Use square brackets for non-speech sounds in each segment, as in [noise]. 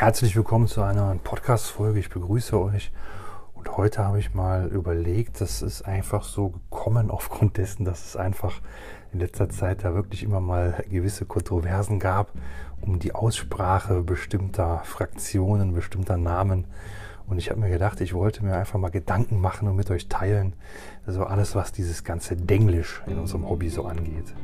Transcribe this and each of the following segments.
Herzlich willkommen zu einer Podcast-Folge. Ich begrüße euch. Und heute habe ich mal überlegt, das ist einfach so gekommen [laughs] aufgrund dessen, dass es einfach in letzter Zeit da wirklich immer mal gewisse Kontroversen gab um die Aussprache bestimmter Fraktionen, bestimmter Namen. Und ich habe mir gedacht, ich wollte mir einfach mal Gedanken machen und mit euch teilen, also alles, was dieses ganze Denglisch in unserem Hobby so angeht.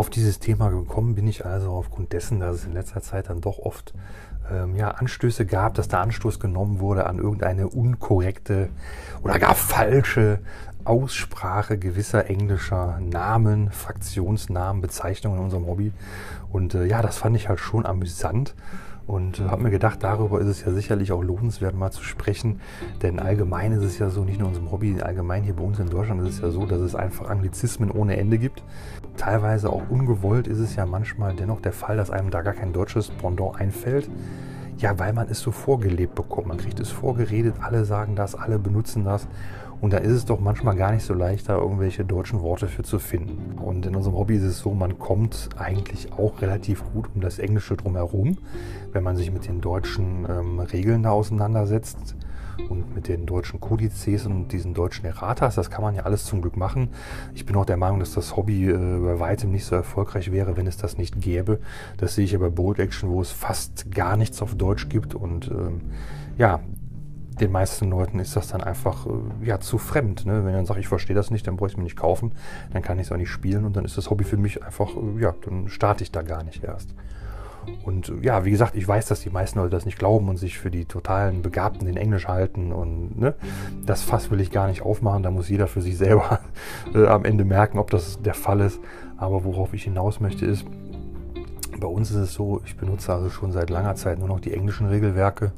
Auf dieses Thema gekommen bin ich also aufgrund dessen, dass es in letzter Zeit dann doch oft ähm, ja, Anstöße gab, dass der Anstoß genommen wurde an irgendeine unkorrekte oder gar falsche Aussprache gewisser englischer Namen, Fraktionsnamen, Bezeichnungen in unserem Hobby. Und äh, ja, das fand ich halt schon amüsant und äh, habe mir gedacht, darüber ist es ja sicherlich auch lohnenswert, mal zu sprechen. Denn allgemein ist es ja so, nicht nur in unserem Hobby, allgemein hier bei uns in Deutschland ist es ja so, dass es einfach Anglizismen ohne Ende gibt. Teilweise auch ungewollt ist es ja manchmal dennoch der Fall, dass einem da gar kein deutsches Pendant einfällt. Ja, weil man es so vorgelebt bekommt. Man kriegt es vorgeredet, alle sagen das, alle benutzen das. Und da ist es doch manchmal gar nicht so leicht, da irgendwelche deutschen Worte für zu finden. Und in unserem Hobby ist es so, man kommt eigentlich auch relativ gut um das Englische drumherum, wenn man sich mit den deutschen ähm, Regeln da auseinandersetzt und mit den deutschen Kodizes und diesen deutschen Erratas. Das kann man ja alles zum Glück machen. Ich bin auch der Meinung, dass das Hobby äh, bei weitem nicht so erfolgreich wäre, wenn es das nicht gäbe. Das sehe ich ja bei Bold Action, wo es fast gar nichts auf Deutsch gibt und ähm, ja, den meisten Leuten ist das dann einfach äh, ja, zu fremd. Ne? Wenn dann sage, ich verstehe das nicht, dann brauche ich es mir nicht kaufen, dann kann ich es auch nicht spielen und dann ist das Hobby für mich einfach, äh, ja, dann starte ich da gar nicht erst. Und äh, ja, wie gesagt, ich weiß, dass die meisten Leute das nicht glauben und sich für die totalen Begabten in Englisch halten. Und ne, das Fass will ich gar nicht aufmachen. Da muss jeder für sich selber [laughs] äh, am Ende merken, ob das der Fall ist. Aber worauf ich hinaus möchte, ist, bei uns ist es so, ich benutze also schon seit langer Zeit nur noch die englischen Regelwerke. Äh,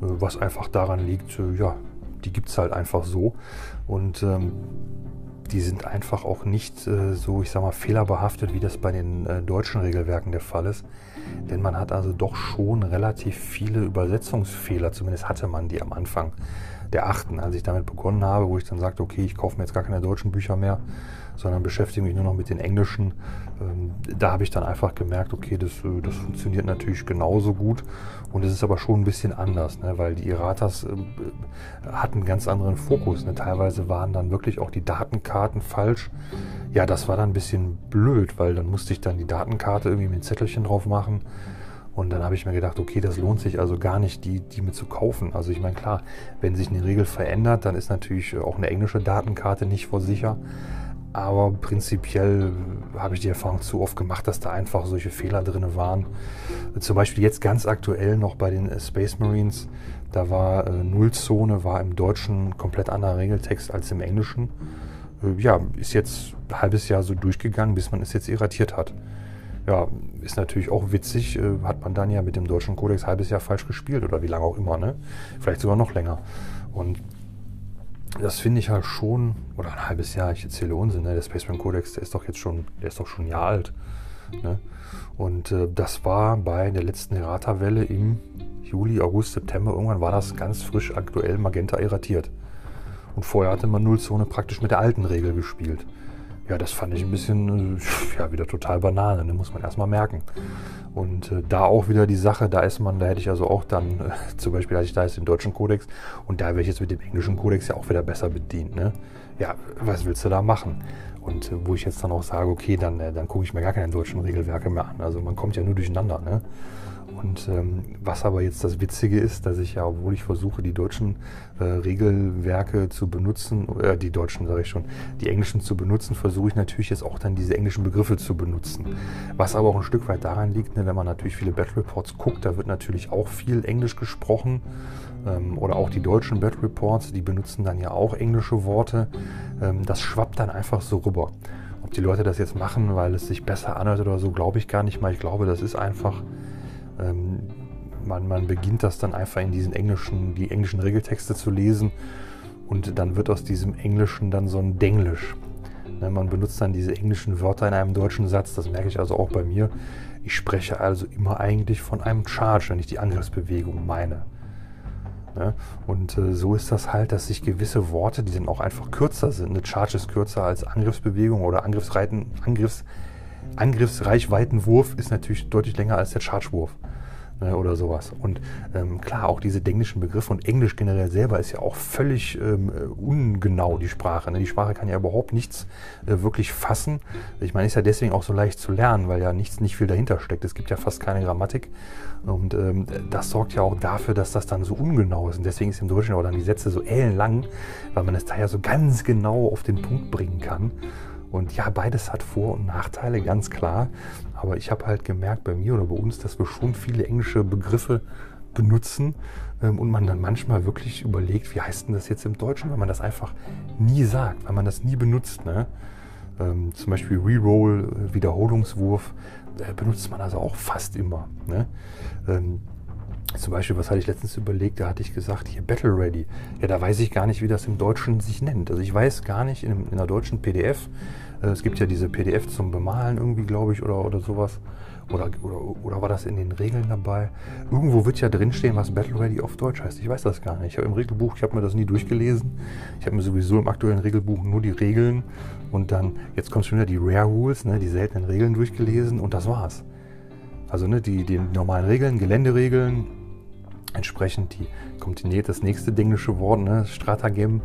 was einfach daran liegt, äh, ja, die gibt es halt einfach so. Und ähm, die sind einfach auch nicht äh, so, ich sag mal, fehlerbehaftet, wie das bei den äh, deutschen Regelwerken der Fall ist. Denn man hat also doch schon relativ viele Übersetzungsfehler, zumindest hatte man die am Anfang der achten, als ich damit begonnen habe, wo ich dann sagte, okay, ich kaufe mir jetzt gar keine deutschen Bücher mehr, sondern beschäftige mich nur noch mit den englischen. Ähm, da habe ich dann einfach gemerkt, okay, das, äh, das funktioniert natürlich genauso gut und es ist aber schon ein bisschen anders, ne, weil die Iratas äh, hatten einen ganz anderen Fokus. Ne. Teilweise waren dann wirklich auch die Datenkarten falsch. Ja, das war dann ein bisschen blöd, weil dann musste ich dann die Datenkarte irgendwie mit Zettelchen drauf machen. Und dann habe ich mir gedacht, okay, das lohnt sich also gar nicht, die, die mit zu kaufen. Also ich meine, klar, wenn sich eine Regel verändert, dann ist natürlich auch eine englische Datenkarte nicht vor sicher. Aber prinzipiell habe ich die Erfahrung zu oft gemacht, dass da einfach solche Fehler drin waren. Zum Beispiel jetzt ganz aktuell noch bei den Space Marines. Da war äh, Nullzone, war im Deutschen komplett anderer Regeltext als im Englischen. Äh, ja, ist jetzt ein halbes Jahr so durchgegangen, bis man es jetzt irratiert hat. Ja, ist natürlich auch witzig, äh, hat man dann ja mit dem deutschen Kodex ein halbes Jahr falsch gespielt oder wie lange auch immer, ne? Vielleicht sogar noch länger. Und das finde ich halt schon, oder ein halbes Jahr, ich erzähle Unsinn, ne? der Spaceman Codex, der ist doch jetzt schon, der ist doch schon ein Jahr alt. Ne? Und äh, das war bei der letzten Errata-Welle im Juli, August, September, irgendwann war das ganz frisch aktuell Magenta erratiert. Und vorher hatte man Nullzone praktisch mit der alten Regel gespielt. Ja, das fand ich ein bisschen, äh, ja, wieder total Banane, ne? muss man erstmal merken. Und äh, da auch wieder die Sache, da ist man, da hätte ich also auch dann, äh, [laughs] zum Beispiel hatte ich da jetzt den deutschen Kodex und da wäre ich jetzt mit dem englischen Kodex ja auch wieder besser bedient. Ne? Ja, was willst du da machen? Und äh, wo ich jetzt dann auch sage, okay, dann, äh, dann gucke ich mir gar keine deutschen Regelwerke mehr an. Also man kommt ja nur durcheinander. Ne? Und ähm, was aber jetzt das Witzige ist, dass ich ja, obwohl ich versuche, die deutschen äh, Regelwerke zu benutzen, äh, die deutschen sage ich schon, die englischen zu benutzen, versuche ich natürlich jetzt auch dann diese englischen Begriffe zu benutzen. Was aber auch ein Stück weit daran liegt, ne, wenn man natürlich viele Battle Reports guckt, da wird natürlich auch viel Englisch gesprochen. Ähm, oder auch die deutschen Battle Reports, die benutzen dann ja auch englische Worte. Ähm, das schwappt dann einfach so rüber. Ob die Leute das jetzt machen, weil es sich besser anhört oder so, glaube ich gar nicht mal. Ich glaube, das ist einfach ähm, man, man beginnt das dann einfach in diesen englischen, die englischen Regeltexte zu lesen und dann wird aus diesem Englischen dann so ein Denglisch. Ne, man benutzt dann diese englischen Wörter in einem deutschen Satz, das merke ich also auch bei mir. Ich spreche also immer eigentlich von einem Charge, wenn ich die Angriffsbewegung meine. Ne? Und äh, so ist das halt, dass sich gewisse Worte, die dann auch einfach kürzer sind, eine Charge ist kürzer als Angriffsbewegung oder Angriffsreiten, Angriffs, Angriffsreichweitenwurf ist natürlich deutlich länger als der Chargewurf ne, oder sowas. Und ähm, klar, auch diese englischen Begriffe und Englisch generell selber ist ja auch völlig ähm, ungenau, die Sprache. Ne? Die Sprache kann ja überhaupt nichts äh, wirklich fassen. Ich meine, ist ja deswegen auch so leicht zu lernen, weil ja nichts, nicht viel dahinter steckt. Es gibt ja fast keine Grammatik. Und ähm, das sorgt ja auch dafür, dass das dann so ungenau ist. Und deswegen ist im Deutschen auch dann die Sätze so ellenlang, weil man es da ja so ganz genau auf den Punkt bringen kann. Und ja, beides hat Vor- und Nachteile, ganz klar. Aber ich habe halt gemerkt bei mir oder bei uns, dass wir schon viele englische Begriffe benutzen ähm, und man dann manchmal wirklich überlegt, wie heißt denn das jetzt im Deutschen, weil man das einfach nie sagt, weil man das nie benutzt. Ne? Ähm, zum Beispiel Reroll, äh, Wiederholungswurf, äh, benutzt man also auch fast immer. Ne? Ähm, zum Beispiel, was hatte ich letztens überlegt, da hatte ich gesagt, hier Battle Ready. Ja, da weiß ich gar nicht, wie das im Deutschen sich nennt. Also ich weiß gar nicht in, in der deutschen PDF, es gibt ja diese PDF zum Bemalen irgendwie, glaube ich, oder, oder sowas. Oder, oder, oder war das in den Regeln dabei? Irgendwo wird ja drinstehen, was Battle Ready auf Deutsch heißt. Ich weiß das gar nicht. Ich habe im Regelbuch, ich habe mir das nie durchgelesen. Ich habe mir sowieso im aktuellen Regelbuch nur die Regeln und dann, jetzt kommt schon wieder die Rare Rules, ne, die seltenen Regeln durchgelesen und das war's. Also ne, die, die normalen Regeln, Geländeregeln, entsprechend die kommt die, das nächste englische Wort, ne, Stratagem,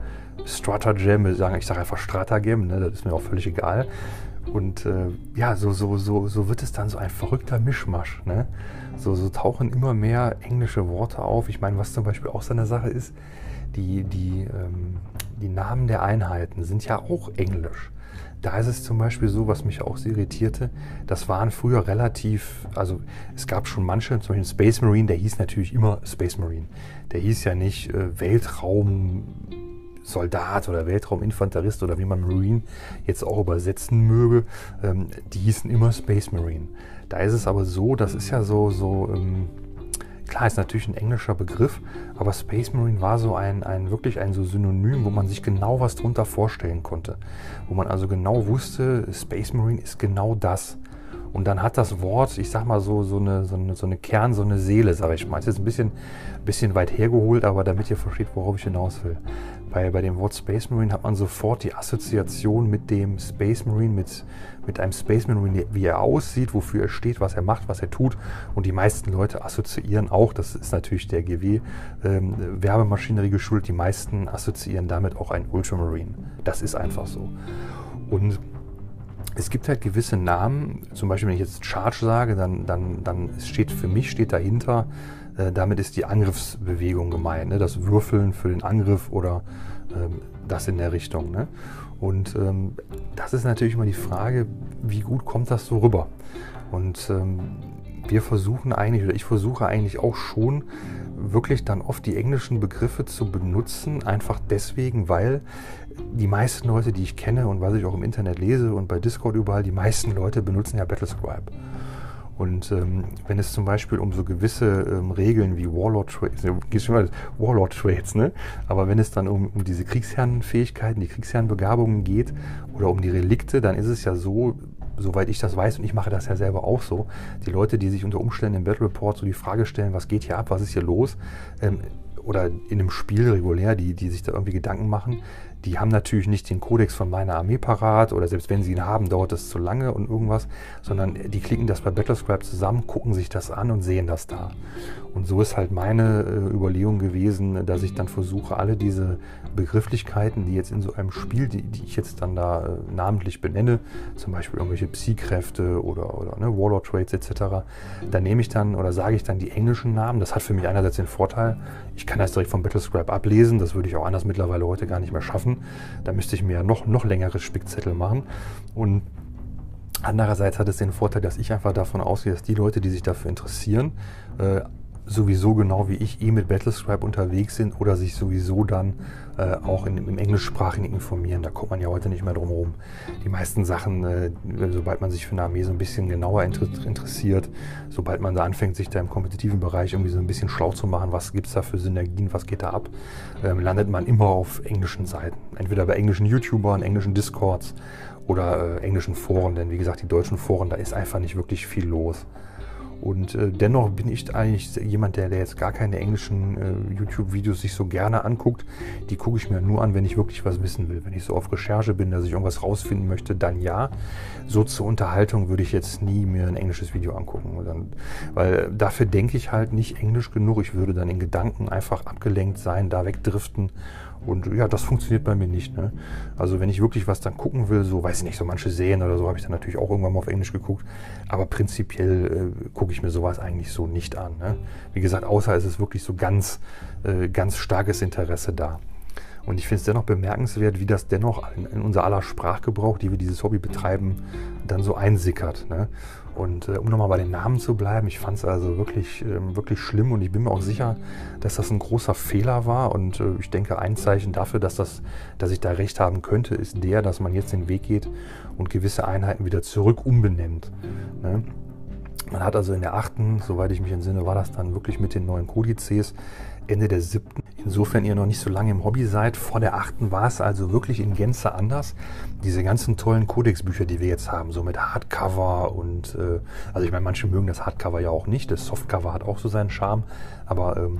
Stratagem, ich sage einfach Stratagem, ne, das ist mir auch völlig egal. Und äh, ja, so, so, so, so wird es dann so ein verrückter Mischmasch. Ne? So, so tauchen immer mehr englische Worte auf. Ich meine, was zum Beispiel auch so eine Sache ist, die, die, ähm, die Namen der Einheiten sind ja auch englisch. Da ist es zum Beispiel so, was mich auch irritierte, das waren früher relativ, also es gab schon manche, zum Beispiel Space Marine, der hieß natürlich immer Space Marine. Der hieß ja nicht äh, Weltraumsoldat oder Weltrauminfanterist oder wie man Marine jetzt auch übersetzen möge. Ähm, die hießen immer Space Marine. Da ist es aber so, das ist ja so, so ähm, Klar, ist natürlich ein englischer Begriff, aber Space Marine war so ein, ein wirklich ein so Synonym, wo man sich genau was drunter vorstellen konnte. Wo man also genau wusste, Space Marine ist genau das. Und dann hat das Wort, ich sag mal so, so eine, so eine, so eine Kern, so eine Seele, sage ich mal. Das ist jetzt ein bisschen, bisschen weit hergeholt, aber damit ihr versteht, worauf ich hinaus will. Bei, bei dem Wort Space Marine hat man sofort die Assoziation mit dem Space Marine, mit, mit einem Space Marine, wie er aussieht, wofür er steht, was er macht, was er tut. Und die meisten Leute assoziieren auch, das ist natürlich der GW-Werbemaschinerie ähm, geschult, die meisten assoziieren damit auch ein Ultramarine. Das ist einfach so. Und es gibt halt gewisse Namen, zum Beispiel wenn ich jetzt Charge sage, dann, dann, dann steht für mich steht dahinter, äh, damit ist die Angriffsbewegung gemeint, ne? das Würfeln für den Angriff oder ähm, das in der Richtung. Ne? Und ähm, das ist natürlich immer die Frage, wie gut kommt das so rüber? Und ähm, wir versuchen eigentlich, oder ich versuche eigentlich auch schon, wirklich dann oft die englischen Begriffe zu benutzen, einfach deswegen, weil die meisten Leute, die ich kenne und was ich auch im Internet lese und bei Discord überall, die meisten Leute benutzen ja Battlescribe. Und ähm, wenn es zum Beispiel um so gewisse ähm, Regeln wie Warlord Trades, geht schon mal Warlord Trades, ne? Aber wenn es dann um, um diese Kriegsherrenfähigkeiten, die Kriegsherrenbegabungen geht oder um die Relikte, dann ist es ja so, soweit ich das weiß, und ich mache das ja selber auch so, die Leute, die sich unter Umständen im Battle Report so die Frage stellen, was geht hier ab, was ist hier los, ähm, oder in einem Spiel regulär, die, die sich da irgendwie Gedanken machen, die haben natürlich nicht den Kodex von meiner Armee parat oder selbst wenn sie ihn haben, dauert das zu lange und irgendwas, sondern die klicken das bei Battlescribe zusammen, gucken sich das an und sehen das da. Und so ist halt meine äh, Überlegung gewesen, dass ich dann versuche, alle diese Begrifflichkeiten, die jetzt in so einem Spiel, die, die ich jetzt dann da äh, namentlich benenne, zum Beispiel irgendwelche Psi-Kräfte oder, oder ne, Warlord Trades etc., da nehme ich dann oder sage ich dann die englischen Namen. Das hat für mich einerseits den Vorteil, ich kann das direkt vom Battlescribe ablesen, das würde ich auch anders mittlerweile heute gar nicht mehr schaffen. Da müsste ich mir ja noch, noch längere Spickzettel machen. Und Andererseits hat es den Vorteil, dass ich einfach davon ausgehe, dass die Leute, die sich dafür interessieren, äh, sowieso genau wie ich eh mit Battlescribe unterwegs sind oder sich sowieso dann äh, auch in, im englischsprachigen informieren. Da kommt man ja heute nicht mehr drum herum. Die meisten Sachen, äh, sobald man sich für eine Armee so ein bisschen genauer inter interessiert, sobald man da anfängt, sich da im kompetitiven Bereich irgendwie so ein bisschen schlau zu machen, was gibt es da für Synergien, was geht da ab, äh, landet man immer auf englischen Seiten. Entweder bei englischen YouTubern, englischen Discords oder äh, englischen Foren, denn wie gesagt, die deutschen Foren, da ist einfach nicht wirklich viel los. Und äh, dennoch bin ich eigentlich jemand, der, der jetzt gar keine englischen äh, YouTube-Videos sich so gerne anguckt. Die gucke ich mir nur an, wenn ich wirklich was wissen will. Wenn ich so auf Recherche bin, dass ich irgendwas rausfinden möchte, dann ja. So zur Unterhaltung würde ich jetzt nie mir ein englisches Video angucken. Dann, weil dafür denke ich halt nicht englisch genug. Ich würde dann in Gedanken einfach abgelenkt sein, da wegdriften und ja, das funktioniert bei mir nicht. Ne? Also wenn ich wirklich was dann gucken will, so weiß ich nicht, so manche Serien oder so, habe ich dann natürlich auch irgendwann mal auf Englisch geguckt. Aber prinzipiell äh, gucke ich mir sowas eigentlich so nicht an. Ne? Wie gesagt, außer es ist wirklich so ganz, äh, ganz starkes Interesse da. Und ich finde es dennoch bemerkenswert, wie das dennoch in, in, unser aller Sprachgebrauch, die wir dieses Hobby betreiben, dann so einsickert. Ne? Und äh, um nochmal bei den Namen zu bleiben, ich fand es also wirklich, äh, wirklich schlimm und ich bin mir auch sicher, dass das ein großer Fehler war. Und äh, ich denke, ein Zeichen dafür, dass, das, dass ich da recht haben könnte, ist der, dass man jetzt den Weg geht und gewisse Einheiten wieder zurück umbenennt. Ne? Man hat also in der achten, soweit ich mich entsinne, war das dann wirklich mit den neuen Kodizes Ende der siebten. Insofern ihr noch nicht so lange im Hobby seid, vor der achten war es also wirklich in Gänze anders. Diese ganzen tollen Codex-Bücher, die wir jetzt haben, so mit Hardcover und, äh, also ich meine, manche mögen das Hardcover ja auch nicht, das Softcover hat auch so seinen Charme, aber ähm,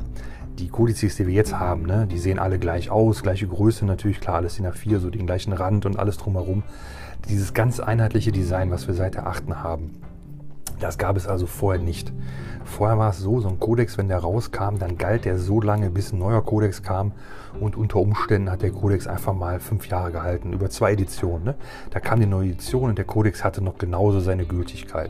die Kodizes, die wir jetzt haben, ne, die sehen alle gleich aus, gleiche Größe natürlich, klar, alles in der 4, so den gleichen Rand und alles drumherum. Dieses ganz einheitliche Design, was wir seit der achten haben, das gab es also vorher nicht. Vorher war es so, so ein Kodex, wenn der rauskam, dann galt der so lange, bis ein neuer Kodex kam. Und unter Umständen hat der Kodex einfach mal fünf Jahre gehalten, über zwei Editionen. Ne? Da kam die neue Edition und der Kodex hatte noch genauso seine Gültigkeit.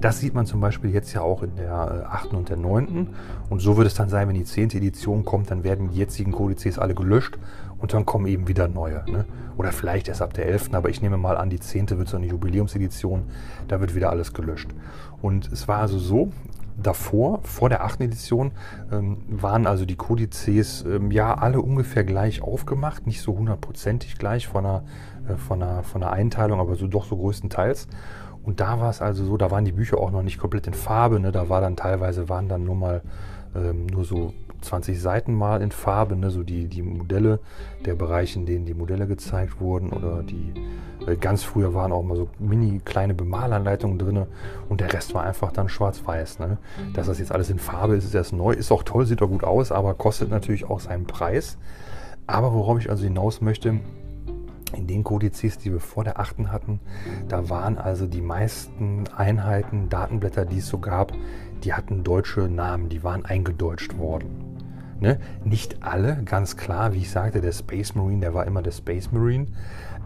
Das sieht man zum Beispiel jetzt ja auch in der äh, achten und der neunten. Und so wird es dann sein, wenn die zehnte Edition kommt, dann werden die jetzigen Kodizes alle gelöscht und dann kommen eben wieder neue. Ne? Oder vielleicht erst ab der 11. Aber ich nehme mal an, die 10. wird so eine Jubiläumsedition. Da wird wieder alles gelöscht. Und es war also so, davor, vor der 8. Edition, ähm, waren also die Kodizes ähm, ja alle ungefähr gleich aufgemacht. Nicht so hundertprozentig gleich von der, äh, von, der, von der Einteilung, aber so doch so größtenteils. Und da war es also so, da waren die Bücher auch noch nicht komplett in Farbe. Ne? Da war dann teilweise waren dann nur mal ähm, nur so 20 Seiten mal in Farbe, ne, so die, die Modelle, der Bereich, in denen die Modelle gezeigt wurden oder die äh, ganz früher waren auch mal so mini kleine Bemalanleitungen drin und der Rest war einfach dann schwarz-weiß. Ne. Dass das jetzt alles in Farbe ist, ist erst neu, ist auch toll, sieht auch gut aus, aber kostet natürlich auch seinen Preis. Aber worauf ich also hinaus möchte, in den Kodizes, die wir vor der 8. hatten, da waren also die meisten Einheiten, Datenblätter, die es so gab, die hatten deutsche Namen, die waren eingedeutscht worden. Ne? Nicht alle, ganz klar, wie ich sagte, der Space Marine, der war immer der Space Marine,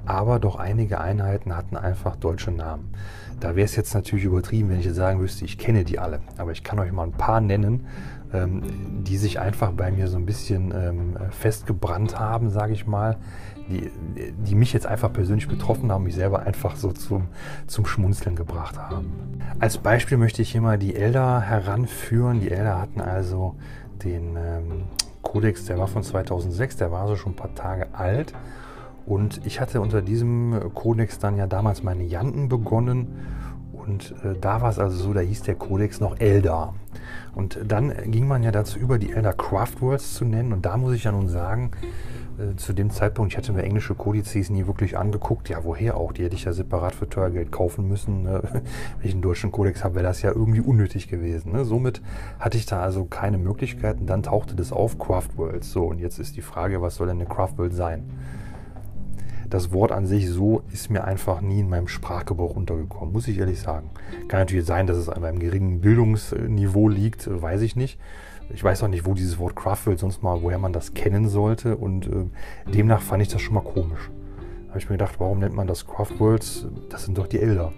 aber doch einige Einheiten hatten einfach deutsche Namen. Da wäre es jetzt natürlich übertrieben, wenn ich jetzt sagen müsste, ich kenne die alle, aber ich kann euch mal ein paar nennen, ähm, die sich einfach bei mir so ein bisschen ähm, festgebrannt haben, sage ich mal, die, die mich jetzt einfach persönlich betroffen haben, mich selber einfach so zum, zum Schmunzeln gebracht haben. Als Beispiel möchte ich hier mal die Elder heranführen. Die Elder hatten also den ähm, Kodex, der war von 2006, der war also schon ein paar Tage alt. Und ich hatte unter diesem Kodex dann ja damals meine Janten begonnen. Und äh, da war es also so, da hieß der Kodex noch Elder. Und dann ging man ja dazu über, die Elder Craft Worlds zu nennen. Und da muss ich ja nun sagen, äh, zu dem Zeitpunkt, ich hatte mir englische Kodizes nie wirklich angeguckt. Ja, woher auch? Die hätte ich ja separat für teuer Geld kaufen müssen. Ne? [laughs] Wenn ich einen deutschen Kodex habe, wäre das ja irgendwie unnötig gewesen. Ne? Somit hatte ich da also keine Möglichkeiten. Dann tauchte das auf, Craft Worlds. So, und jetzt ist die Frage, was soll denn eine Craft World sein? Das Wort an sich so ist mir einfach nie in meinem Sprachgebrauch untergekommen, muss ich ehrlich sagen. Kann natürlich sein, dass es an einem geringen Bildungsniveau liegt, weiß ich nicht. Ich weiß auch nicht, wo dieses Wort Craftworld sonst mal, woher man das kennen sollte. Und äh, demnach fand ich das schon mal komisch. Habe ich mir gedacht, warum nennt man das Craftworlds? Das sind doch die Elder.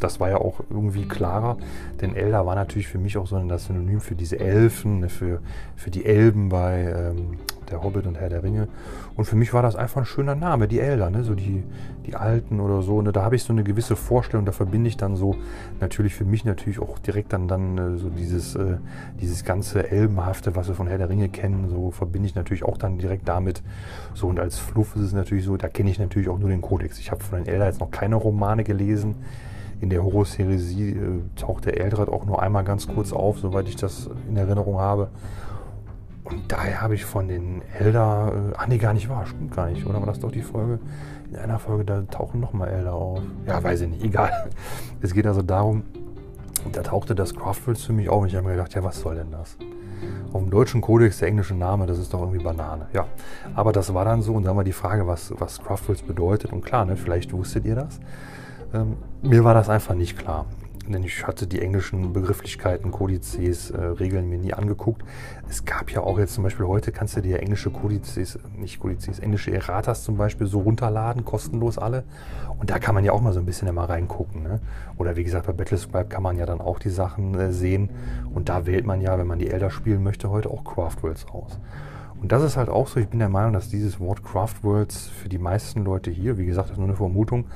Das war ja auch irgendwie klarer, denn Elder war natürlich für mich auch so ein Synonym für diese Elfen, ne, für, für die Elben bei ähm, der Hobbit und Herr der Ringe. Und für mich war das einfach ein schöner Name, die Elder, ne? so die, die Alten oder so. Ne? Da habe ich so eine gewisse Vorstellung, da verbinde ich dann so natürlich für mich natürlich auch direkt dann, dann äh, so dieses, äh, dieses ganze Elbenhafte, was wir von Herr der Ringe kennen, so verbinde ich natürlich auch dann direkt damit. So und als Fluff ist es natürlich so, da kenne ich natürlich auch nur den Kodex. Ich habe von den Elder jetzt noch keine Romane gelesen. In der Horror-Serie äh, taucht der Eldrad auch nur einmal ganz kurz auf, soweit ich das in Erinnerung habe. Und daher habe ich von den Elder, äh, ach nee, gar nicht wahr, stimmt gar nicht, oder war das doch die Folge? In einer Folge, da tauchen nochmal Elder auf. Ja, weiß ich nicht, egal. [laughs] Es geht also darum, da tauchte das Craftwords für mich auf und ich habe mir gedacht, ja, was soll denn das? Auf dem deutschen Kodex der englische Name, das ist doch irgendwie Banane. Ja, aber das war dann so und dann war die Frage, was, was Craftwords bedeutet. Und klar, ne, vielleicht wusstet ihr das. Ähm, mir war das einfach nicht klar denn ich hatte die englischen Begrifflichkeiten, Kodizes, äh, Regeln mir nie angeguckt. Es gab ja auch jetzt zum Beispiel heute, kannst du dir englische Kodizes, nicht Kodizes, englische Erratas zum Beispiel so runterladen, kostenlos alle. Und da kann man ja auch mal so ein bisschen immer reingucken. Ne? Oder wie gesagt, bei Battlescribe kann man ja dann auch die Sachen äh, sehen. Und da wählt man ja, wenn man die Elder spielen möchte, heute auch Craftworlds aus. Und das ist halt auch so, ich bin der Meinung, dass dieses Wort Craftworlds für die meisten Leute hier, wie gesagt, das ist nur eine Vermutung,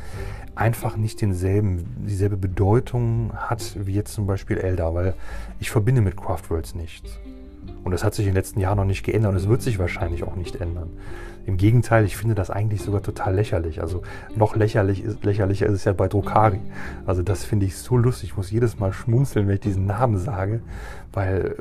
einfach nicht denselben, dieselbe Bedeutung hat wie jetzt zum Beispiel Elder, weil ich verbinde mit Craftworlds nichts. Und das hat sich in den letzten Jahren noch nicht geändert und es wird sich wahrscheinlich auch nicht ändern. Im Gegenteil, ich finde das eigentlich sogar total lächerlich. Also noch lächerlich ist, lächerlicher ist es ja bei Drokari. Also das finde ich so lustig. Ich muss jedes Mal schmunzeln, wenn ich diesen Namen sage, weil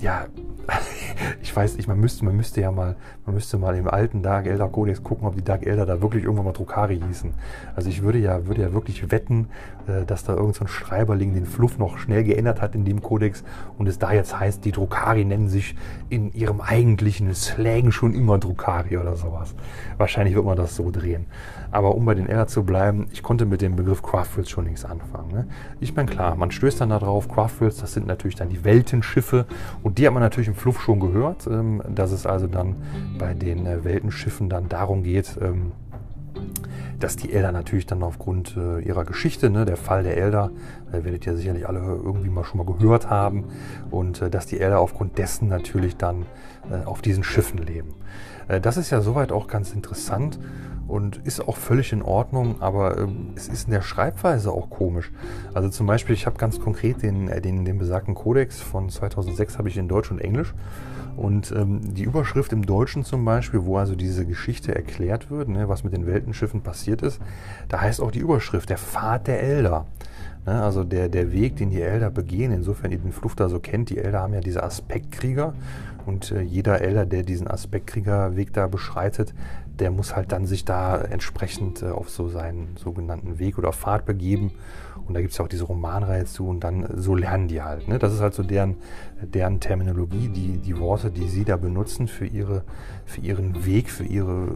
ja, [laughs] ich weiß nicht, man müsste, man müsste ja mal, man müsste mal im alten Dark Elder Codex gucken, ob die Dark Elder da wirklich irgendwann mal Drukari hießen. Also ich würde ja, würde ja wirklich wetten, äh, dass da irgendein so Schreiberling den Fluff noch schnell geändert hat in dem Kodex und es da jetzt heißt, die Drukari nennen sich in ihrem eigentlichen Slang schon immer Drukari oder sowas. Wahrscheinlich wird man das so drehen. Aber um bei den Elder zu bleiben, ich konnte mit dem Begriff Craftworlds schon nichts anfangen. Ne? Ich meine, klar, man stößt dann darauf, Craftworlds, das sind natürlich dann die Weltenschiffe und die hat man natürlich im Fluff schon gehört, ähm, dass es also dann bei den äh, Weltenschiffen dann darum geht, ähm, dass die Elder natürlich dann aufgrund äh, ihrer Geschichte, ne, der Fall der Elder, äh, werdet ihr sicherlich alle irgendwie mal schon mal gehört haben, und äh, dass die Elder aufgrund dessen natürlich dann äh, auf diesen Schiffen leben. Äh, das ist ja soweit auch ganz interessant und ist auch völlig in Ordnung, aber ähm, es ist in der Schreibweise auch komisch. Also zum Beispiel, ich habe ganz konkret den, äh, den, den besagten Kodex von 2006 habe ich in Deutsch und Englisch und ähm, die Überschrift im Deutschen zum Beispiel, wo also diese Geschichte erklärt wird, ne, was mit den Weltenschiffen passiert ist, da heißt auch die Überschrift der Pfad der Elder. Ne, also der, der Weg, den die Elder begehen, insofern ihr den Fluch da so kennt, die Elder haben ja diese Aspektkrieger und äh, jeder Elder, der diesen Aspektkriegerweg da beschreitet, der muss halt dann sich da entsprechend äh, auf so seinen sogenannten Weg oder Pfad begeben. Und da gibt es ja auch diese Romanreihe zu und dann äh, so lernen die halt. Ne? Das ist halt so deren, deren Terminologie, die, die Worte, die sie da benutzen für, ihre, für ihren Weg, für ihre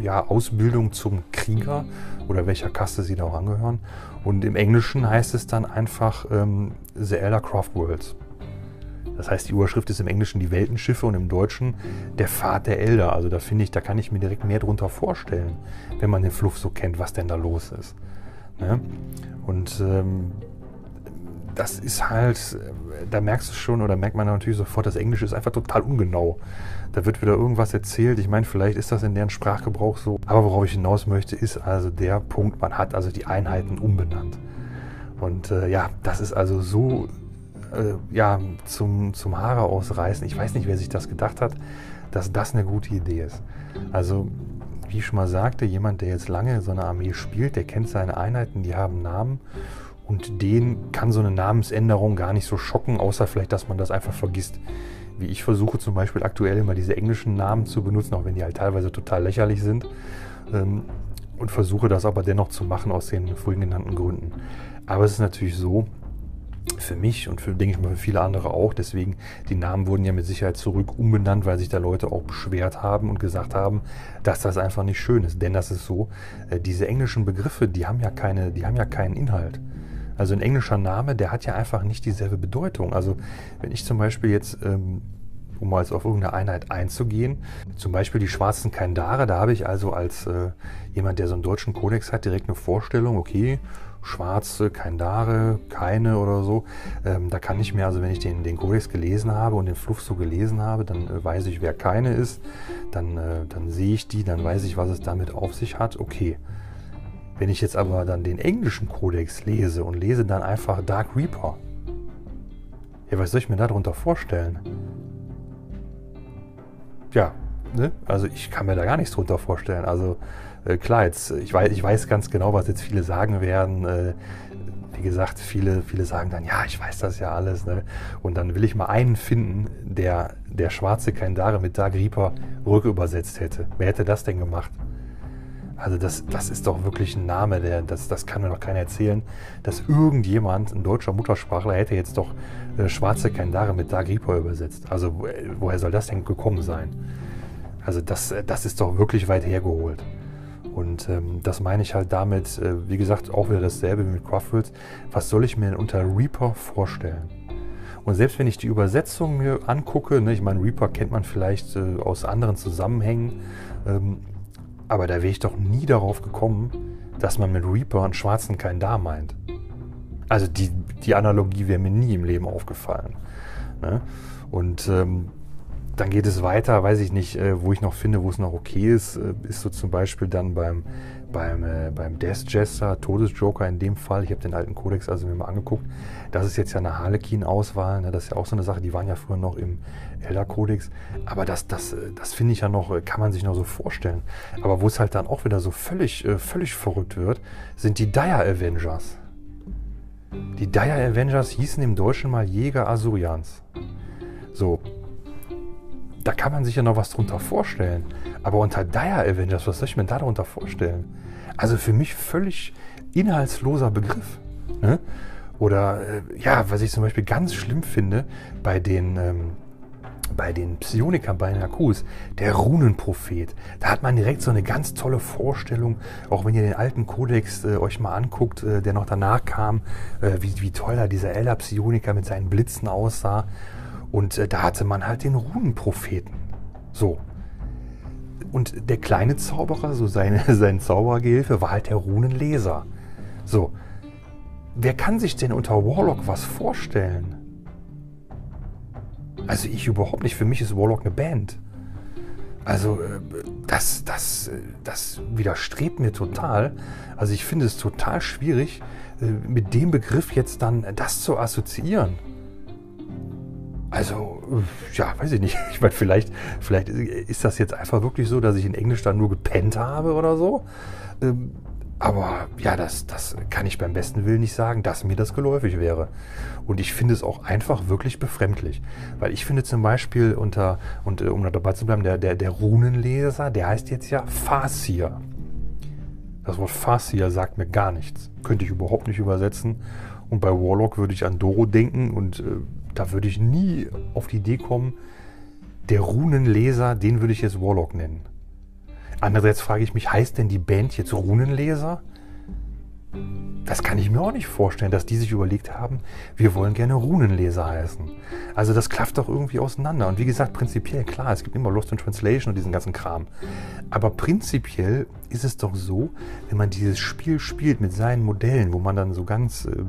ja, Ausbildung zum Krieger oder welcher Kaste sie da auch angehören. Und im Englischen heißt es dann einfach ähm, The Elder Craft Worlds. Das heißt, die Überschrift ist im Englischen die Weltenschiffe und im Deutschen der Pfad der Elder. Also da finde ich, da kann ich mir direkt mehr drunter vorstellen, wenn man den Fluff so kennt, was denn da los ist. Ne? Und ähm, das ist halt, da merkst du schon oder merkt man natürlich sofort, das Englische ist einfach total ungenau. Da wird wieder irgendwas erzählt. Ich meine, vielleicht ist das in deren Sprachgebrauch so. Aber worauf ich hinaus möchte, ist also der Punkt, man hat also die Einheiten umbenannt. Und äh, ja, das ist also so äh, ja, zum, zum Haare ausreißen. Ich weiß nicht, wer sich das gedacht hat, dass das eine gute Idee ist. Also, wie ich schon mal sagte, jemand, der jetzt lange so eine Armee spielt, der kennt seine Einheiten, die haben Namen und den kann so eine Namensänderung gar nicht so schocken, außer vielleicht, dass man das einfach vergisst. Wie ich versuche zum Beispiel aktuell immer diese englischen Namen zu benutzen, auch wenn die halt teilweise total lächerlich sind. Ähm, und versuche das aber dennoch zu machen aus den vorhin genannten Gründen. Aber es ist natürlich so, für mich und für, denke ich mal, für viele andere auch. Deswegen, die Namen wurden ja mit Sicherheit zurück umbenannt, weil sich da Leute auch beschwert haben und gesagt haben, dass das einfach nicht schön ist. Denn das ist so, äh, diese englischen Begriffe, die haben ja keine, die haben ja keinen Inhalt. Also ein englischer Name, der hat ja einfach nicht dieselbe Bedeutung. Also wenn ich zum Beispiel jetzt, ähm, um mal auf irgendeine Einheit einzugehen, zum Beispiel die schwarzen Kaindare, da habe ich also als äh, jemand, der so einen deutschen Kodex hat, direkt eine Vorstellung, okay, schwarze, kein Dare, keine oder so. Ähm, da kann ich mir, also wenn ich den, den Kodex gelesen habe und den Fluff so gelesen habe, dann äh, weiß ich, wer keine ist. Dann, äh, dann sehe ich die, dann weiß ich, was es damit auf sich hat. Okay. Wenn ich jetzt aber dann den englischen Kodex lese und lese dann einfach Dark Reaper, ja, was soll ich mir darunter vorstellen? Ja, ne? also ich kann mir da gar nichts drunter vorstellen. Also äh, klar, jetzt, ich weiß, ich weiß ganz genau, was jetzt viele sagen werden. Äh, wie gesagt, viele, viele sagen dann, ja, ich weiß das ja alles. Ne? Und dann will ich mal einen finden, der der schwarze Kaindare mit Dark Reaper rückübersetzt hätte. Wer hätte das denn gemacht? Also das, das ist doch wirklich ein Name, der, das, das kann mir doch keiner erzählen, dass irgendjemand, ein deutscher Muttersprachler, hätte jetzt doch äh, Schwarze Kandare mit Dark Reaper übersetzt. Also wo, woher soll das denn gekommen sein? Also das, das ist doch wirklich weit hergeholt. Und ähm, das meine ich halt damit, äh, wie gesagt, auch wieder dasselbe wie mit Crosswords. Was soll ich mir denn unter Reaper vorstellen? Und selbst wenn ich die Übersetzung mir angucke, ne, ich meine, Reaper kennt man vielleicht äh, aus anderen Zusammenhängen, ähm, aber da wäre ich doch nie darauf gekommen, dass man mit Reaper einen schwarzen kein da meint. Also die, die Analogie wäre mir nie im Leben aufgefallen. Ne? Und ähm, dann geht es weiter, weiß ich nicht, äh, wo ich noch finde, wo es noch okay ist, äh, ist so zum Beispiel dann beim, beim, äh, beim Death Jester, Todesjoker in dem Fall. Ich habe den alten Kodex also mir mal angeguckt. Das ist jetzt ja eine Harlequin-Auswahl. Ne? Das ist ja auch so eine Sache, die waren ja früher noch im Elder-Kodex. Aber das, das, das finde ich ja noch, kann man sich noch so vorstellen. Aber wo es halt dann auch wieder so völlig, völlig verrückt wird, sind die Dire Avengers. Die Dire Avengers hießen im Deutschen mal Jäger Asurians. So, da kann man sich ja noch was drunter vorstellen. Aber unter Dire Avengers, was soll ich mir da darunter vorstellen? Also für mich völlig inhaltsloser Begriff. Ne? Oder äh, ja, was ich zum Beispiel ganz schlimm finde bei den, ähm, bei den Psionikern bei Nakus, der Runenprophet. Da hat man direkt so eine ganz tolle Vorstellung, auch wenn ihr den alten Kodex äh, euch mal anguckt, äh, der noch danach kam, äh, wie, wie toll da dieser Elder Psioniker mit seinen Blitzen aussah. Und äh, da hatte man halt den Runenpropheten. So. Und der kleine Zauberer, so seine, [laughs] sein Zaubergehilfe, war halt der Runenleser. So. Wer kann sich denn unter Warlock was vorstellen? Also ich überhaupt nicht. Für mich ist Warlock eine Band. Also äh, das, das, äh, das widerstrebt mir total. Also ich finde es total schwierig, äh, mit dem Begriff jetzt dann das zu assoziieren. Also, ja, weiß ich nicht. [laughs] Ich meine, vielleicht, vielleicht ist das jetzt einfach wirklich so, dass ich in Englisch dann nur gepennt habe oder so. Ähm, aber ja, das, das kann ich beim besten Willen nicht sagen, dass mir das geläufig wäre. Und ich finde es auch einfach wirklich befremdlich. Weil ich finde zum Beispiel unter, und äh, um da dabei zu bleiben, der, der, der Runenleser, der heißt jetzt ja Fasir. Das Wort Fasir sagt mir gar nichts. Könnte ich überhaupt nicht übersetzen. Und bei Warlock würde ich an Doro denken und äh, da würde ich nie auf die Idee kommen, der Runenleser, den würde ich jetzt Warlock nennen. Andererseits frage ich mich, heißt denn die Band jetzt Runenleser? Das kann ich mir auch nicht vorstellen, dass die sich überlegt haben, wir wollen gerne Runenleser heißen. Also das klafft doch irgendwie auseinander. Und wie gesagt, prinzipiell, klar, es gibt immer Lost in Translation und diesen ganzen Kram. Aber prinzipiell ist es doch so, wenn man dieses Spiel spielt mit seinen Modellen, wo man dann so ganz äh,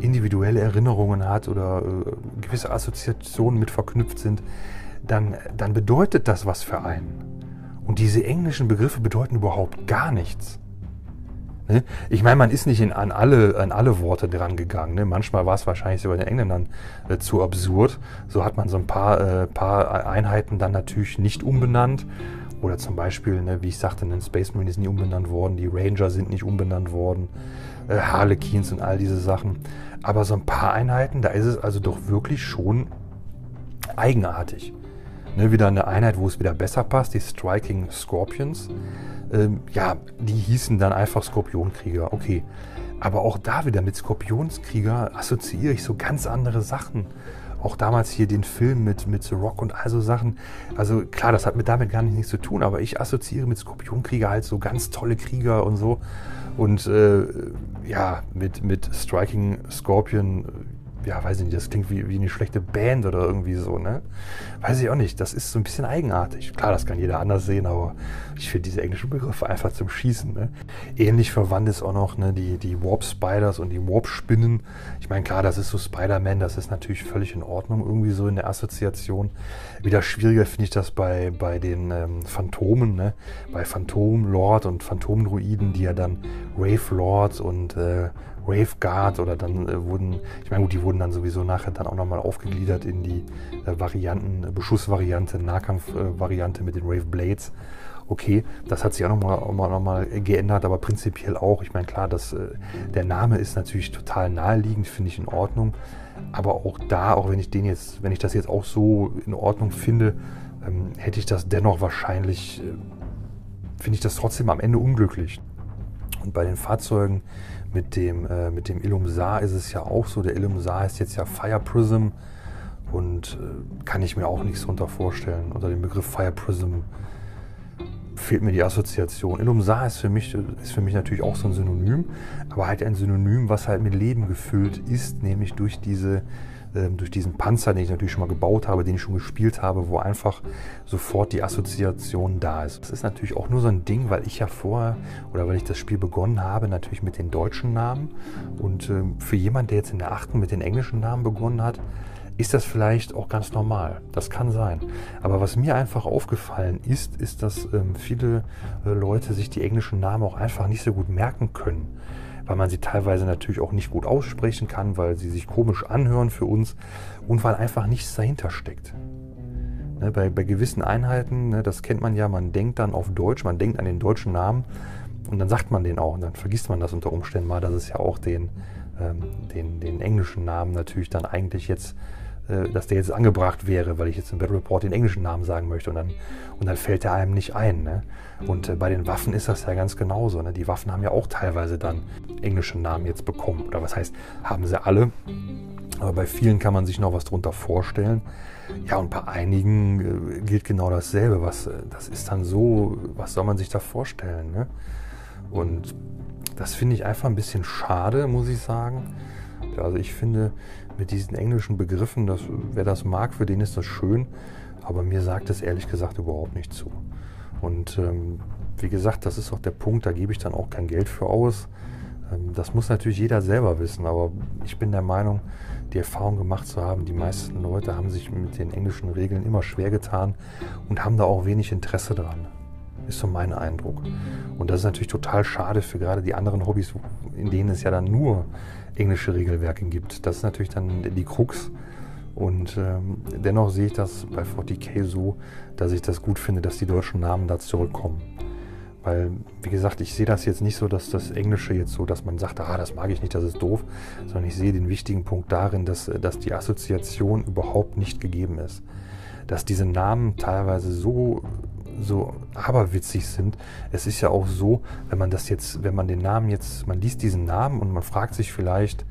individuelle Erinnerungen hat oder äh, gewisse Assoziationen mit verknüpft sind, dann, dann bedeutet das was für einen. Und diese englischen Begriffe bedeuten überhaupt gar nichts. Ne? Ich meine, man ist nicht in, an, alle, an alle Worte dran gegangen. Ne? Manchmal war es wahrscheinlich sogar den Engländern äh, zu absurd. So hat man so ein paar, äh, paar Einheiten dann natürlich nicht umbenannt. Oder zum Beispiel, ne, wie ich sagte, ein Space Marine ist nie umbenannt worden, die Ranger sind nicht umbenannt worden, äh, Harlequins und all diese Sachen. Aber so ein paar Einheiten, da ist es also doch wirklich schon eigenartig. Ne, wieder eine Einheit, wo es wieder besser passt, die Striking Scorpions ähm, ja, die hießen dann einfach Skorpionkrieger. Okay. Aber auch da wieder mit Skorpionskrieger assoziiere ich so ganz andere Sachen. Auch damals hier den Film mit, mit The Rock und all so Sachen. Also klar, das hat mit damit gar nichts zu tun, aber ich assoziiere mit Skorpionkrieger halt so ganz tolle Krieger und so. Und äh, ja, mit, mit Striking Scorpion ja, weiß ich nicht, das klingt wie, wie eine schlechte Band oder irgendwie so, ne? Weiß ich auch nicht. Das ist so ein bisschen eigenartig. Klar, das kann jeder anders sehen, aber ich finde diese englischen Begriffe einfach zum Schießen, ne? Ähnlich verwandt ist auch noch ne, die, die Warp Spiders und die Warp Spinnen. Ich meine, klar, das ist so Spider-Man, das ist natürlich völlig in Ordnung, irgendwie so in der Assoziation. Wieder schwieriger finde ich das bei, bei den ähm, Phantomen, ne? Bei Phantom Lord und Phantom Druiden, die ja dann Wave Lords und äh, Wave Guard oder dann äh, wurden, ich meine, gut, die wurden dann sowieso nachher dann auch nochmal aufgegliedert in die äh, Varianten, Beschussvariante, Nahkampfvariante mit den Wave Blades. Okay, das hat sich auch nochmal noch mal geändert, aber prinzipiell auch. Ich meine, klar, das, äh, der Name ist natürlich total naheliegend, finde ich in Ordnung. Aber auch da, auch wenn ich den jetzt, wenn ich das jetzt auch so in Ordnung finde, ähm, hätte ich das dennoch wahrscheinlich äh, finde ich das trotzdem am Ende unglücklich. Und bei den Fahrzeugen mit dem, äh, mit dem Ilum Saar ist es ja auch so. Der Ilum Saar ist jetzt ja Fire Prism und äh, kann ich mir auch nichts darunter vorstellen. Unter dem Begriff Fire Prism fehlt mir die Assoziation. Ilum Saar ist für, mich, ist für mich natürlich auch so ein Synonym, aber halt ein Synonym, was halt mit Leben gefüllt ist, nämlich durch diese durch diesen Panzer, den ich natürlich schon mal gebaut habe, den ich schon gespielt habe, wo einfach sofort die Assoziation da ist. Das ist natürlich auch nur so ein Ding, weil ich ja vorher oder weil ich das Spiel begonnen habe, natürlich mit den deutschen Namen. Und äh, für jemand, der jetzt in der achten mit den englischen Namen begonnen hat, ist das vielleicht auch ganz normal. Das kann sein. Aber was mir einfach aufgefallen ist, ist, dass ähm, viele äh, Leute sich die englischen Namen auch einfach nicht so gut merken können weil man sie teilweise natürlich auch nicht gut aussprechen kann, weil sie sich komisch anhören für uns und weil einfach nichts dahinter steckt. Ne, bei, bei, gewissen Einheiten, ne, das kennt man ja, man denkt dann auf Deutsch, man denkt an den deutschen Namen und dann sagt man den auch und dann vergisst man das unter Umständen mal, dass es ja auch den, ähm, den, den englischen Namen natürlich dann eigentlich jetzt dass der jetzt angebracht wäre, weil ich jetzt im Battle Report den englischen Namen sagen möchte und dann, und dann fällt der einem nicht ein. Ne? Und äh, bei den Waffen ist das ja ganz genauso. Ne? Die Waffen haben ja auch teilweise dann englische Namen jetzt bekommen. Oder was heißt, haben sie alle. Aber bei vielen kann man sich noch was drunter vorstellen. Ja, und bei einigen äh, gilt genau dasselbe. Was, äh, das ist dann so, was soll man sich da vorstellen? Ne? Und das finde ich einfach ein bisschen schade, muss ich sagen. Also ich finde, mit diesen englischen Begriffen, dass, wer das mag, für den ist das schön. Aber mir sagt es ehrlich gesagt überhaupt nicht zu. Und ähm, wie gesagt, das ist auch der Punkt, da gebe ich dann auch kein Geld für aus. Ähm, das muss natürlich jeder selber wissen, aber ich bin der Meinung, die Erfahrung gemacht zu haben, die meisten Leute haben sich mit den englischen Regeln immer schwer getan und haben da auch wenig Interesse dran. Ist so mein Eindruck. Und das ist natürlich total schade für gerade die anderen Hobbys, in denen es ja dann nur englische Regelwerke gibt. Das ist natürlich dann die Krux. Und ähm, dennoch sehe ich das bei 40k so, dass ich das gut finde, dass die deutschen Namen da zurückkommen. Weil, wie gesagt, ich sehe das jetzt nicht so, dass das Englische jetzt so, dass man sagt, ah, das mag ich nicht, das ist doof, sondern ich sehe den wichtigen Punkt darin, dass, dass die Assoziation überhaupt nicht gegeben ist. Dass diese Namen teilweise so so aberwitzig sind. Es ist ja auch so, wenn man das jetzt, wenn man den Namen jetzt, man liest diesen Namen und man fragt sich vielleicht,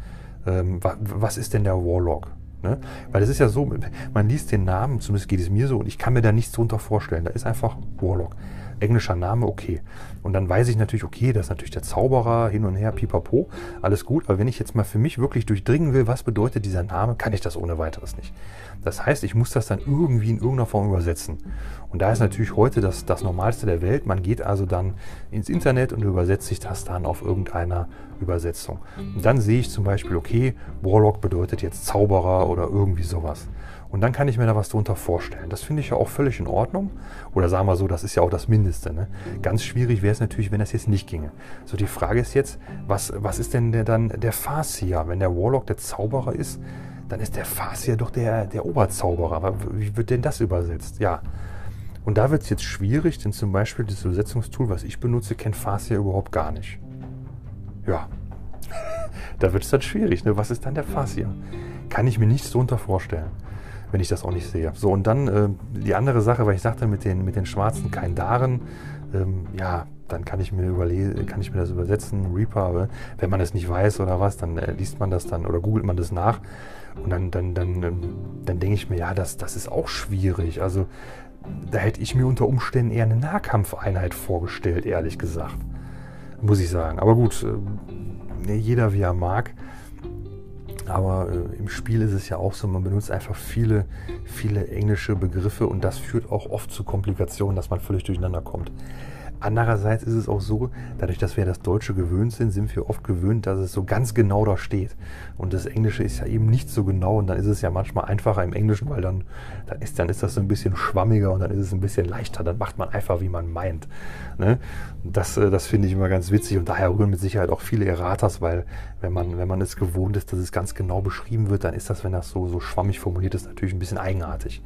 ähm, was ist denn der Warlock? Ne? Weil es ist ja so, man liest den Namen, zumindest geht es mir so, und ich kann mir da nichts drunter vorstellen. Da ist einfach Warlock englischer Name, okay. Und dann weiß ich natürlich, okay, das ist natürlich der Zauberer, hin und her, pipapo, alles gut. Aber wenn ich jetzt mal für mich wirklich durchdringen will, was bedeutet dieser Name, kann ich das ohne weiteres nicht. Das heißt, ich muss das dann irgendwie in irgendeiner Form übersetzen. Und da ist natürlich heute das, das Normalste der Welt. Man geht also dann ins Internet und übersetzt sich das dann auf irgendeiner Übersetzung. Und dann sehe ich zum Beispiel, okay, Warlock bedeutet jetzt Zauberer oder irgendwie sowas. Und dann kann ich mir da was drunter vorstellen. Das finde ich ja auch völlig in Ordnung. Oder sagen wir so, das ist ja auch das Mindeste. Ne? Ganz schwierig wäre es natürlich, wenn das jetzt nicht ginge. So, die Frage ist jetzt, was, was ist denn der, dann der Farsier? Wenn der Warlock der Zauberer ist, dann ist der Farsier doch der, der Oberzauberer. Wie wird denn das übersetzt? Ja. Und da wird es jetzt schwierig, denn zum Beispiel das Übersetzungstool, was ich benutze, kennt Farsier überhaupt gar nicht. Ja. [laughs] da wird es dann schwierig. Ne? Was ist dann der Farsier? Kann ich mir nichts darunter vorstellen wenn ich das auch nicht sehe. So, und dann äh, die andere Sache, weil ich sagte, mit den, mit den schwarzen Kaindaren, ähm, ja, dann kann ich mir kann ich mir das übersetzen, Reaper, wenn man es nicht weiß oder was, dann äh, liest man das dann oder googelt man das nach und dann, dann, dann, ähm, dann denke ich mir, ja, das, das ist auch schwierig. Also da hätte ich mir unter Umständen eher eine Nahkampfeinheit vorgestellt, ehrlich gesagt. Muss ich sagen. Aber gut, äh, jeder wie er mag. Aber äh, im Spiel ist es ja auch so, man benutzt einfach viele, viele englische Begriffe und das führt auch oft zu Komplikationen, dass man völlig durcheinander kommt. Andererseits ist es auch so, dadurch, dass wir das Deutsche gewöhnt sind, sind wir oft gewöhnt, dass es so ganz genau da steht. Und das Englische ist ja eben nicht so genau und dann ist es ja manchmal einfacher im Englischen, weil dann, dann, ist, dann ist das so ein bisschen schwammiger und dann ist es ein bisschen leichter. Dann macht man einfach, wie man meint. Ne? Das, äh, das finde ich immer ganz witzig und daher rühren mit Sicherheit auch viele Erratas, weil wenn man, wenn man es gewohnt ist, dass es ganz genau beschrieben wird, dann ist das, wenn das so, so schwammig formuliert ist, natürlich ein bisschen eigenartig.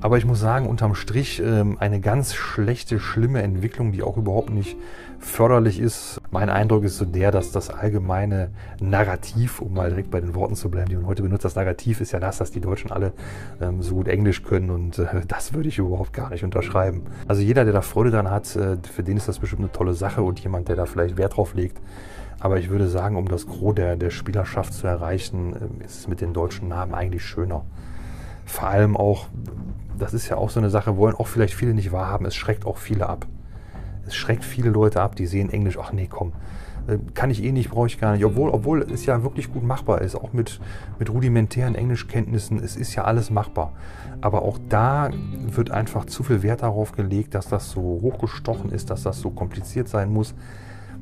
Aber ich muss sagen, unterm Strich ähm, eine ganz schlechte, schlimme Entwicklung Entwicklung, die auch überhaupt nicht förderlich ist. Mein Eindruck ist so der, dass das allgemeine Narrativ, um mal direkt bei den Worten zu bleiben, die man heute benutzt, das Narrativ ist ja das, dass die Deutschen alle ähm, so gut Englisch können und äh, [laughs] das würde ich überhaupt gar nicht unterschreiben. Also jeder, der da Freude dran hat, äh, für den ist das bestimmt eine tolle Sache und jemand, der da vielleicht Wert drauf legt. Aber ich würde sagen, um das Gros der, der Spielerschaft zu erreichen, äh, ist es mit den deutschen Namen eigentlich schöner. Vor allem auch, das ist ja auch so eine Sache, wollen auch vielleicht viele nicht wahrhaben, es schreckt auch viele ab. Es schreckt viele Leute ab, die sehen Englisch, ach nee, komm, äh, kann ich eh nicht, brauche ich gar nicht. Obwohl, obwohl es ja wirklich gut machbar ist, auch mit, mit rudimentären Englischkenntnissen, es ist ja alles machbar. Aber auch da wird einfach zu viel Wert darauf gelegt, dass das so hochgestochen ist, dass das so kompliziert sein muss,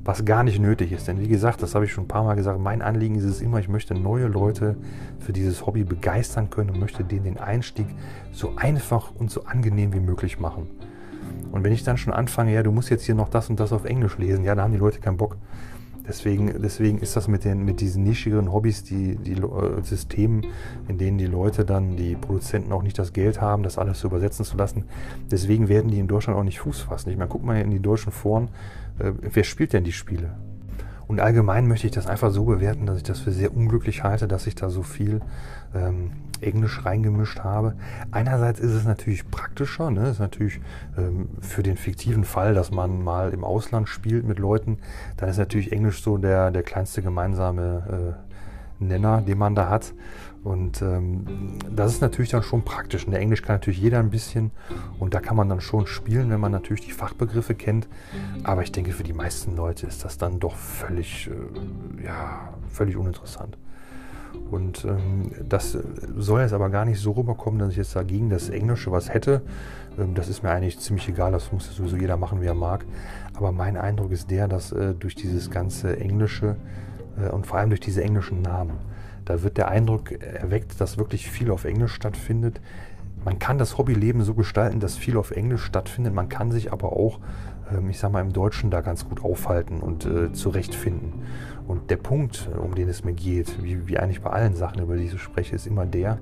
was gar nicht nötig ist. Denn wie gesagt, das habe ich schon ein paar Mal gesagt, mein Anliegen ist es immer, ich möchte neue Leute für dieses Hobby begeistern können und möchte denen den Einstieg so einfach und so angenehm wie möglich machen. Und wenn ich dann schon anfange, ja, du musst jetzt hier noch das und das auf Englisch lesen, ja, da haben die Leute keinen Bock. Deswegen, deswegen ist das mit, den, mit diesen nischigeren Hobbys, die, die äh, Systemen, in denen die Leute dann, die Produzenten auch nicht das Geld haben, das alles zu übersetzen zu lassen. Deswegen werden die in Deutschland auch nicht Fuß fassen. Ich meine, guck mal in die deutschen Foren, äh, wer spielt denn die Spiele? Und allgemein möchte ich das einfach so bewerten, dass ich das für sehr unglücklich halte, dass ich da so viel ähm, Englisch reingemischt habe. Einerseits ist es natürlich praktischer, ne? ist natürlich ähm, für den fiktiven Fall, dass man mal im Ausland spielt mit Leuten, dann ist natürlich Englisch so der, der kleinste gemeinsame äh, Nenner, den man da hat. Und ähm, das ist natürlich dann schon praktisch. In der Englisch kann natürlich jeder ein bisschen und da kann man dann schon spielen, wenn man natürlich die Fachbegriffe kennt. Aber ich denke, für die meisten Leute ist das dann doch völlig, äh, ja, völlig uninteressant. Und ähm, das soll jetzt aber gar nicht so rüberkommen, dass ich jetzt dagegen das Englische was hätte. Ähm, das ist mir eigentlich ziemlich egal, das muss sowieso jeder machen, wie er mag. Aber mein Eindruck ist der, dass äh, durch dieses ganze Englische und vor allem durch diese englischen Namen, da wird der Eindruck erweckt, dass wirklich viel auf Englisch stattfindet. Man kann das Hobbyleben so gestalten, dass viel auf Englisch stattfindet. Man kann sich aber auch, ähm, ich sag mal, im Deutschen da ganz gut aufhalten und äh, zurechtfinden. Und der Punkt, um den es mir geht, wie, wie eigentlich bei allen Sachen, über die ich so spreche, ist immer der,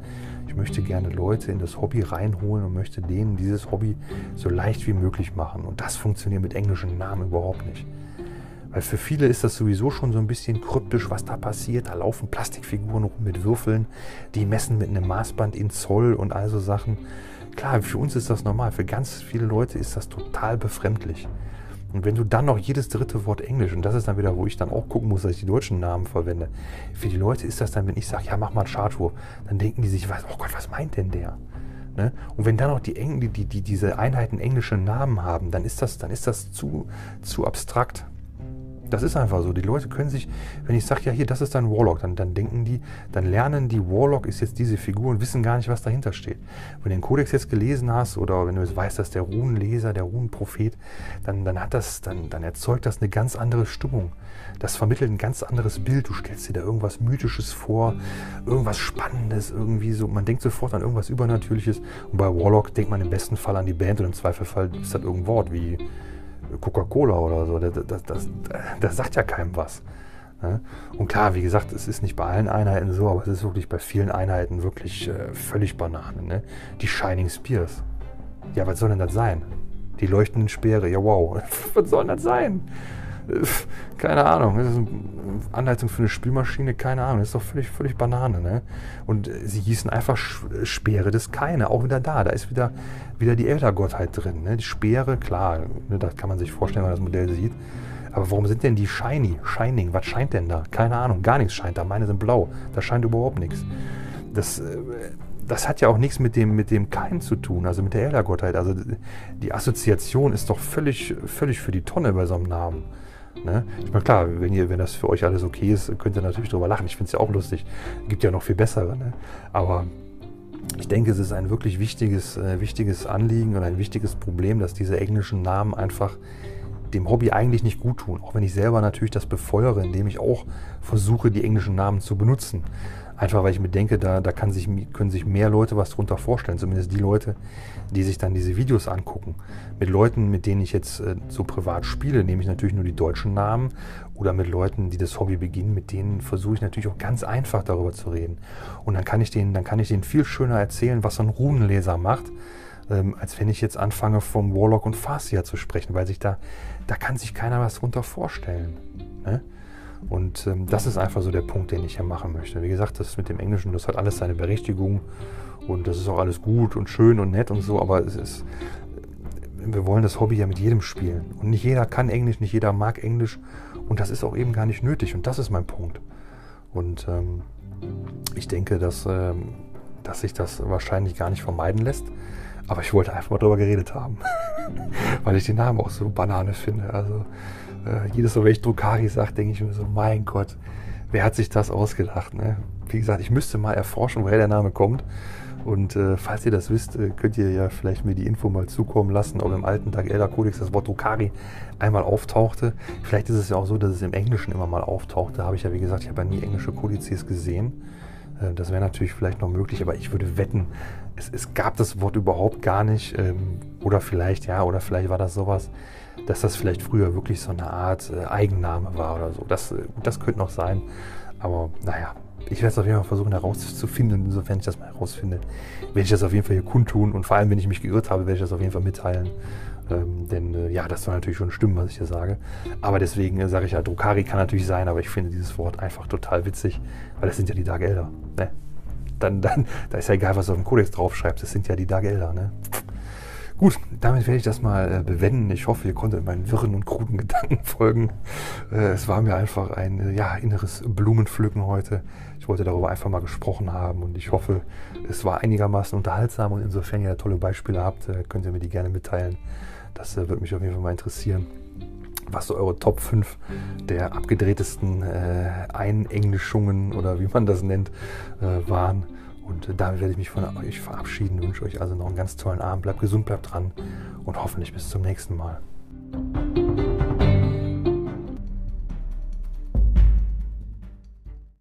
ich möchte gerne Leute in das Hobby reinholen und möchte denen dieses Hobby so leicht wie möglich machen. Und das funktioniert mit englischen Namen überhaupt nicht. Weil für viele ist das sowieso schon so ein bisschen kryptisch, was da passiert. Da laufen Plastikfiguren rum mit Würfeln, die messen mit einem Maßband in Zoll und all so Sachen. Klar, für uns ist das normal. Für ganz viele Leute ist das total befremdlich. Und wenn du dann noch jedes dritte Wort Englisch, und das ist dann wieder, wo ich dann auch gucken muss, dass ich die deutschen Namen verwende. Für die Leute ist das dann, wenn ich sage, ja, mach mal Chartwurf, dann denken die sich, oh Gott, was meint denn der? Ne? Und wenn dann noch die, Engl die, die, diese Einheiten englische Namen haben, dann ist das, dann ist das zu, zu abstrakt. Das ist einfach so. Die Leute können sich, wenn ich sage, ja hier, das ist ein Warlock, dann, dann denken die, dann lernen die, Warlock ist jetzt diese Figur und wissen gar nicht, was dahinter steht. Wenn du den Kodex jetzt gelesen hast oder wenn du jetzt weißt, dass der Runenleser, der Runenprophet, dann, dann hat das, dann, dann erzeugt das eine ganz andere Stimmung. Das vermittelt ein ganz anderes Bild. Du stellst dir da irgendwas Mythisches vor, irgendwas Spannendes, irgendwie so. Man denkt sofort an irgendwas Übernatürliches. Und bei Warlock denkt man im besten Fall an die Band und im Zweifelfall ist das irgendein Wort wie Coca-Cola oder so. Das, das, das, das, sagt ja keinem was. Ne? Und klar, wie gesagt, es ist nicht bei allen Einheiten so, aber es ist wirklich bei vielen Einheiten wirklich äh, völlig Banane. Ne? Die Shining Spears. Ja, was soll denn das sein? Die leuchtenden Speere. Ja, wow. [laughs] was soll denn das sein? Keine Ahnung, das ist eine Anleitung für eine Spülmaschine, keine Ahnung, das ist doch völlig, völlig Banane. Ne? Und sie hießen einfach Speere des Keine, auch wieder da, da ist wieder, wieder die Eltergottheit drin. Ne? Die Speere, klar, ne, das kann man sich vorstellen, wenn man das Modell sieht. Aber warum sind denn die Shiny, Shining, was scheint denn da? Keine Ahnung, gar nichts scheint da, meine sind blau, da scheint überhaupt nichts. Das, äh, das hat ja auch nichts mit dem, mit dem Kein zu tun, also mit der Eltergottheit. Also die Assoziation ist doch völlig, völlig für die Tonne bei so einem Namen. Ne? Ich meine, klar, wenn, ihr, wenn das für euch alles okay ist, könnt ihr natürlich drüber lachen. Ich finde es ja auch lustig. Gibt ja noch viel bessere. Ne? Aber ich denke, es ist ein wirklich wichtiges, äh, wichtiges Anliegen und ein wichtiges Problem, dass diese englischen Namen einfach dem Hobby eigentlich nicht gut tun. Auch wenn ich selber natürlich das befeuere, indem ich auch versuche, die englischen Namen zu benutzen. Einfach weil ich mir denke, da, da kann sich, können sich mehr Leute was drunter vorstellen. Zumindest die Leute, die sich dann diese Videos angucken. Mit Leuten, mit denen ich jetzt äh, so privat spiele, nehme ich natürlich nur die deutschen Namen. Oder mit Leuten, die das Hobby beginnen, mit denen versuche ich natürlich auch ganz einfach darüber zu reden. Und dann kann ich denen, dann kann ich denen viel schöner erzählen, was so ein Runenleser macht ähm, als wenn ich jetzt anfange, vom Warlock und Farsia zu sprechen, weil sich da, da kann sich keiner was drunter vorstellen. Ne? Und ähm, das ist einfach so der Punkt, den ich hier machen möchte. Wie gesagt, das mit dem Englischen, das hat alles seine Berechtigung und das ist auch alles gut und schön und nett und so, aber es ist, wir wollen das Hobby ja mit jedem spielen. Und nicht jeder kann Englisch, nicht jeder mag Englisch und das ist auch eben gar nicht nötig und das ist mein Punkt. Und ähm, ich denke, dass, ähm, dass sich das wahrscheinlich gar nicht vermeiden lässt. Aber ich wollte einfach mal drüber geredet haben, [laughs] weil ich den Namen auch so Banane finde. Also äh, jedes Mal, wenn ich Drukari sage, denke ich mir so, mein Gott, wer hat sich das ausgedacht? Ne? Wie gesagt, ich müsste mal erforschen, woher der Name kommt. Und äh, falls ihr das wisst, äh, könnt ihr ja vielleicht mir die Info mal zukommen lassen, ob im alten Tag Elder Codex das Wort Drukari einmal auftauchte. Vielleicht ist es ja auch so, dass es im Englischen immer mal auftauchte. Habe ich ja, wie gesagt, ich habe ja nie englische Kodizes gesehen. Äh, das wäre natürlich vielleicht noch möglich, aber ich würde wetten, es, es gab das Wort überhaupt gar nicht. Ähm, oder vielleicht, ja, oder vielleicht war das sowas, dass das vielleicht früher wirklich so eine Art äh, Eigenname war oder so. Das, äh, das könnte noch sein. Aber naja, ich werde es auf jeden Fall versuchen herauszufinden. Insofern ich das mal herausfinde, werde ich das auf jeden Fall hier kundtun. Und vor allem, wenn ich mich geirrt habe, werde ich das auf jeden Fall mitteilen. Ähm, denn äh, ja, das soll natürlich schon stimmen, was ich hier sage. Aber deswegen äh, sage ich ja, Drukari kann natürlich sein, aber ich finde dieses Wort einfach total witzig, weil das sind ja die Dark Elder. Ne? Dann, dann, da ist ja egal, was du auf dem Kodex draufschreibst, das sind ja die Dark Elder. Ne? Gut, damit werde ich das mal äh, bewenden. Ich hoffe, ihr konntet meinen wirren und kruden Gedanken [laughs] folgen. Äh, es war mir einfach ein äh, ja, inneres Blumenpflücken heute. Ich wollte darüber einfach mal gesprochen haben und ich hoffe, es war einigermaßen unterhaltsam und insofern ihr tolle Beispiele habt, äh, könnt ihr mir die gerne mitteilen. Das äh, würde mich auf jeden Fall mal interessieren was so eure Top 5 der abgedrehtesten äh, Einenglischungen oder wie man das nennt, äh, waren. Und äh, damit werde ich mich von mhm. euch verabschieden, wünsche euch also noch einen ganz tollen Abend, bleibt gesund, bleibt dran und hoffentlich bis zum nächsten Mal.